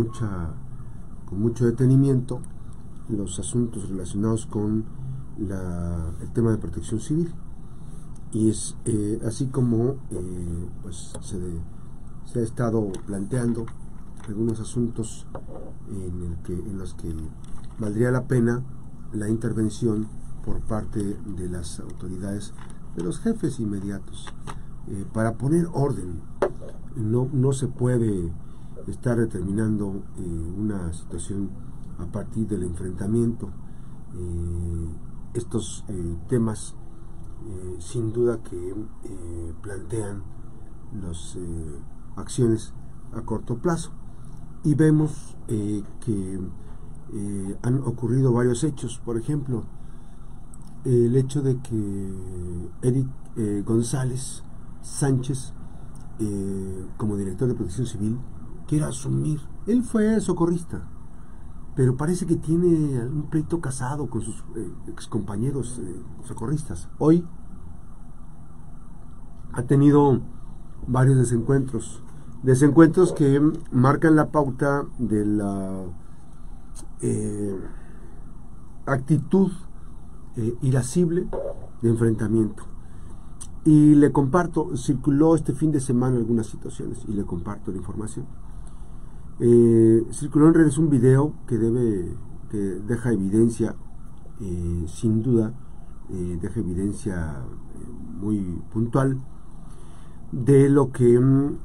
mucha, con mucho detenimiento los asuntos relacionados con el tema de protección civil. Y es eh, así como eh, pues se, ha estado planteando algunos asuntos en los que valdría la pena la intervención por parte de las autoridades, de los jefes inmediatos, eh, para poner orden. No, no se puede estar determinando una situación a partir del enfrentamiento. estos temas eh, sin duda que eh, plantean las eh, acciones a corto plazo. Y vemos que han ocurrido varios hechos, por ejemplo, el hecho de que Eric González Sánchez, como director de protección civil, quiera asumir, él fue socorrista, pero parece que tiene un pleito casado con sus eh, excompañeros eh, socorristas. Hoy ha tenido varios desencuentros, desencuentros que marcan la pauta de la eh, actitud irascible de enfrentamiento. Y le comparto, circuló este fin de semana algunas situaciones y le comparto la información. Eh, circuló en redes un video que debe, que deja evidencia, eh, sin duda, eh, deja evidencia muy puntual de lo que mm,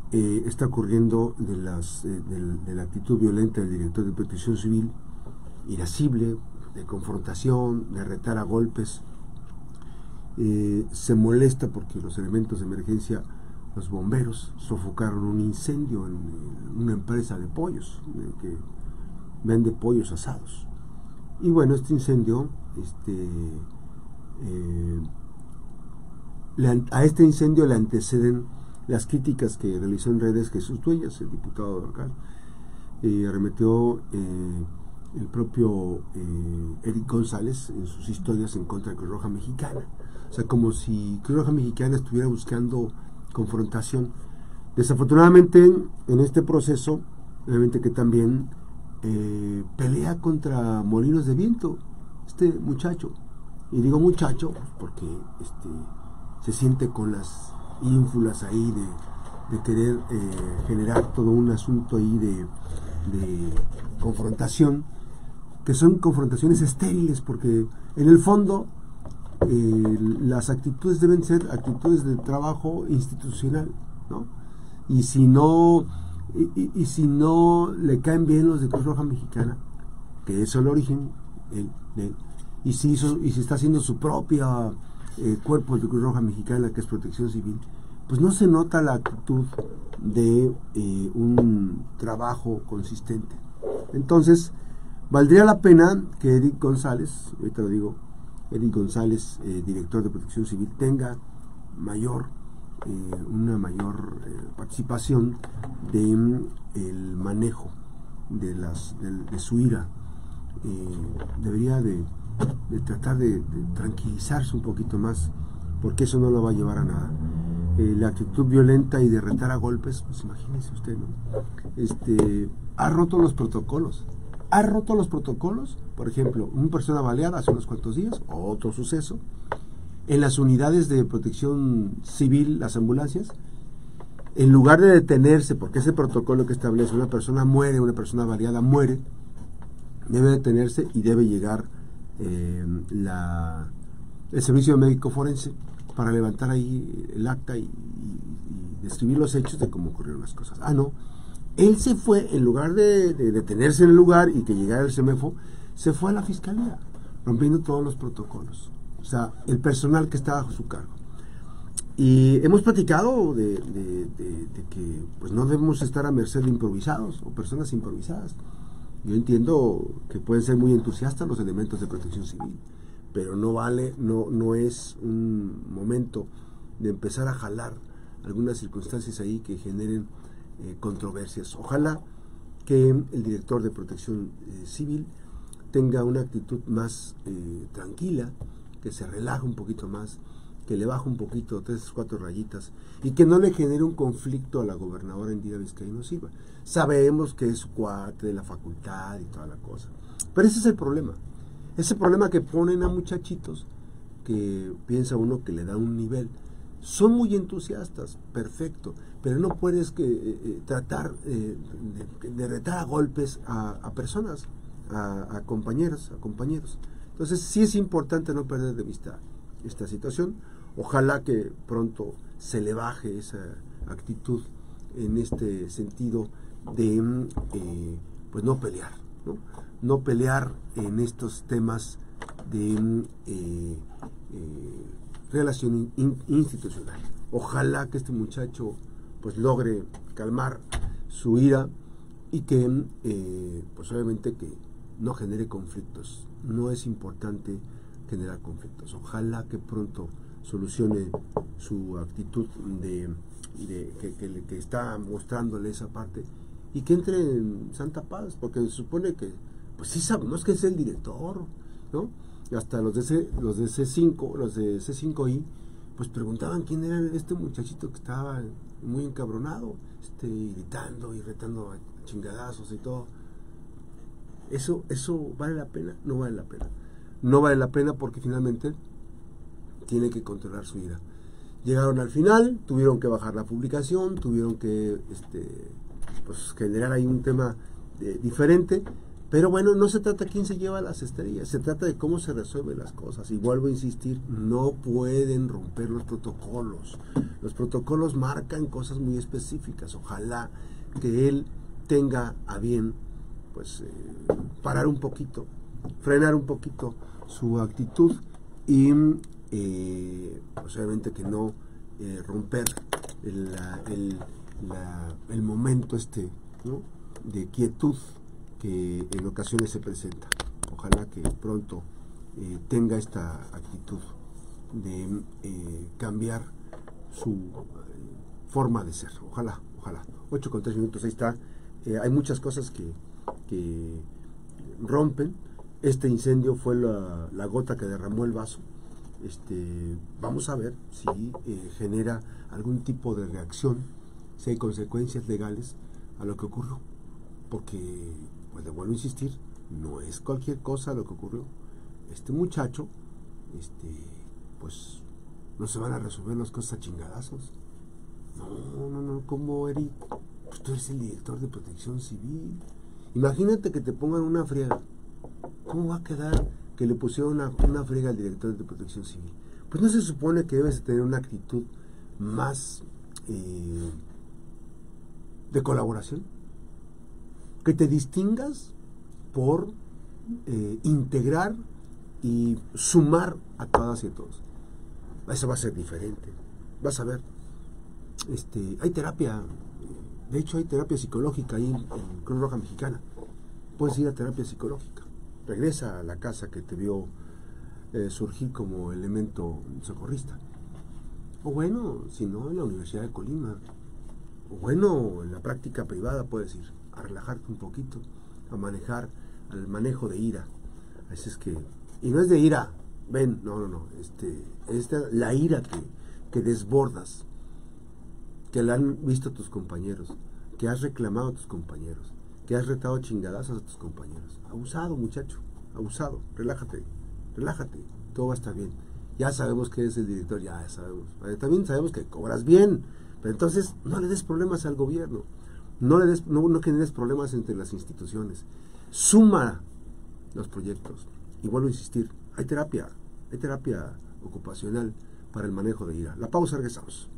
está ocurriendo de, de, la actitud violenta del director de protección civil, irascible, de confrontación, de retar a golpes. se molesta porque los elementos de emergencia los bomberos sofocaron un incendio en, una empresa de pollos, que vende pollos asados. Y bueno, este incendio, este, eh, a este incendio le anteceden las críticas que realizó en redes Jesús Tuellas, el diputado local, y arremetió eh, el propio eh, Eric González en sus historias en contra de Cruz Roja Mexicana. O sea, como si Cruz Roja Mexicana estuviera buscando confrontación. Desafortunadamente, en este proceso, obviamente que también eh, pelea contra molinos de viento, este muchacho. Y digo muchacho pues, porque este, se siente con las ínfulas ahí de, querer eh, generar todo un asunto ahí de, confrontación, que son confrontaciones estériles, porque en el fondo eh, las actitudes deben ser actitudes de trabajo institucional, ¿no? Y si no, y, si no le caen bien los de Cruz Roja Mexicana, que es el origen, y, si hizo, y si está haciendo su propia eh, cuerpo de Cruz Roja Mexicana, que es protección civil, pues no se nota la actitud de eh, un trabajo consistente. Entonces, valdría la pena que Eric González, ahorita lo digo, Eric González, eh, director de Protección Civil, tenga mayor, eh, una mayor eh, participación de mm, el manejo de, las, de, su ira. debería de, tratar de, tranquilizarse un poquito más, porque eso no lo va a llevar a nada. la actitud violenta y de retar a golpes, pues imagínese usted, ¿no? Este, ha roto los protocolos ha roto los protocolos, por ejemplo, una persona baleada hace unos cuantos días, otro suceso, en las unidades de protección civil, las ambulancias, en lugar de detenerse, porque ese protocolo que establece una persona muere, una persona baleada muere, debe detenerse y debe llegar eh, la, el servicio médico forense para levantar ahí el acta y, y describir los hechos de cómo ocurrieron las cosas. Ah, no, él se fue, en lugar de, detenerse en el lugar y que llegara el CEMEFO, se fue a la fiscalía, rompiendo todos los protocolos. O sea, el personal que está bajo su cargo. Y hemos platicado de, que pues no debemos estar a merced de improvisados o personas improvisadas. Yo entiendo que pueden ser muy entusiastas los elementos de protección civil, pero no vale, no, no es un momento de empezar a jalar algunas circunstancias ahí que generen eh, controversias. Ojalá que el director de protección eh, civil tenga una actitud más eh, tranquila, que se relaje un poquito más que le baje un poquito, tres, cuatro rayitas, y que no le genere un conflicto a la gobernadora Indira Vizcaíno Silva. Sabemos que es cuate de la facultad y toda la cosa. Pero ese es el problema. Ese problema que ponen a muchachitos que piensa uno que le da un nivel. Son muy entusiastas, perfecto, pero no puedes que, eh, eh, tratar eh, de, retar a golpes a, personas, a, compañeros, a compañeros. Entonces sí es importante no perder de vista esta situación. Ojalá que pronto se le baje esa actitud en este sentido de pues no pelear, ¿no? no pelear en estos temas de relación institucional. Ojalá que este muchacho pues logre calmar su ira y que eh, pues obviamente que no genere conflictos. No es importante generar conflictos. Ojalá que pronto solucione su actitud de, que, que, está mostrándole esa parte y que entre en Santa Paz, porque se supone que, pues sí sabemos que es el director, ¿no? Hasta los de, C, los de C5, los de C5I, pues preguntaban quién era este muchachito que estaba muy encabronado, este, gritando y retando a chingadazos y todo. Eso, eso vale la pena, no vale la pena. No vale la pena porque finalmente tiene que controlar su ira. Llegaron al final, tuvieron que bajar la publicación, tuvieron que este, pues, generar ahí un tema eh, diferente pero bueno, no se trata de quién se lleva las estrellas, se trata de cómo se resuelven las cosas. Y vuelvo a insistir, no pueden romper los protocolos. Los protocolos marcan cosas muy específicas. Ojalá que él tenga a bien, pues, eh, parar un poquito, frenar un poquito su actitud y, eh, pues, obviamente que no eh, romper el, el, momento este, De quietud que en ocasiones se presenta. Ojalá que pronto eh, tenga esta actitud de eh, cambiar su eh, forma de ser. Ojalá, ojalá. 8 con 3 minutos, ahí está. hay muchas cosas que, que, rompen. Este incendio fue la, la, gota que derramó el vaso. Este, vamos a ver si genera algún tipo de reacción, si hay consecuencias legales a lo que ocurrió. Porque pues le vuelvo a insistir, no es cualquier cosa lo que ocurrió. Este muchacho, este, pues no se van a resolver las cosas a chingadazos. No, no, no, ¿cómo, Eric? Pues tú eres el director de protección civil. Imagínate que te pongan una friega. ¿Cómo va a quedar que le pusieron una, una friega al director de protección civil? Pues no se supone que debes tener una actitud más eh, de colaboración que te distingas por eh, integrar y sumar a todas y a todos. Eso va a ser diferente. Vas a ver. Este, hay terapia, de hecho hay terapia psicológica ahí en, Cruz Roja Mexicana. Puedes ir a terapia psicológica. Regresa a la casa que te vio eh, surgir como elemento socorrista. O bueno, si no, en la Universidad de Colima. O bueno, en la práctica privada puedes ir a relajarte un poquito, a manejar, al manejo de ira. Así es que, y no es de ira, ven, no, no, no, este, es la ira que, que desbordas, que la han visto tus compañeros, que has reclamado a tus compañeros, que has retado chingadazos a tus compañeros. Abusado, muchacho, abusado, relájate, relájate, todo va a estar bien. Ya sabemos que es el director, ya sabemos. También sabemos que cobras bien, pero entonces no le des problemas al gobierno. No, le des, no, no generes problemas entre las instituciones. Suma los proyectos. Y vuelvo a insistir, hay terapia, hay terapia ocupacional para el manejo de ira. La pausa, regresamos.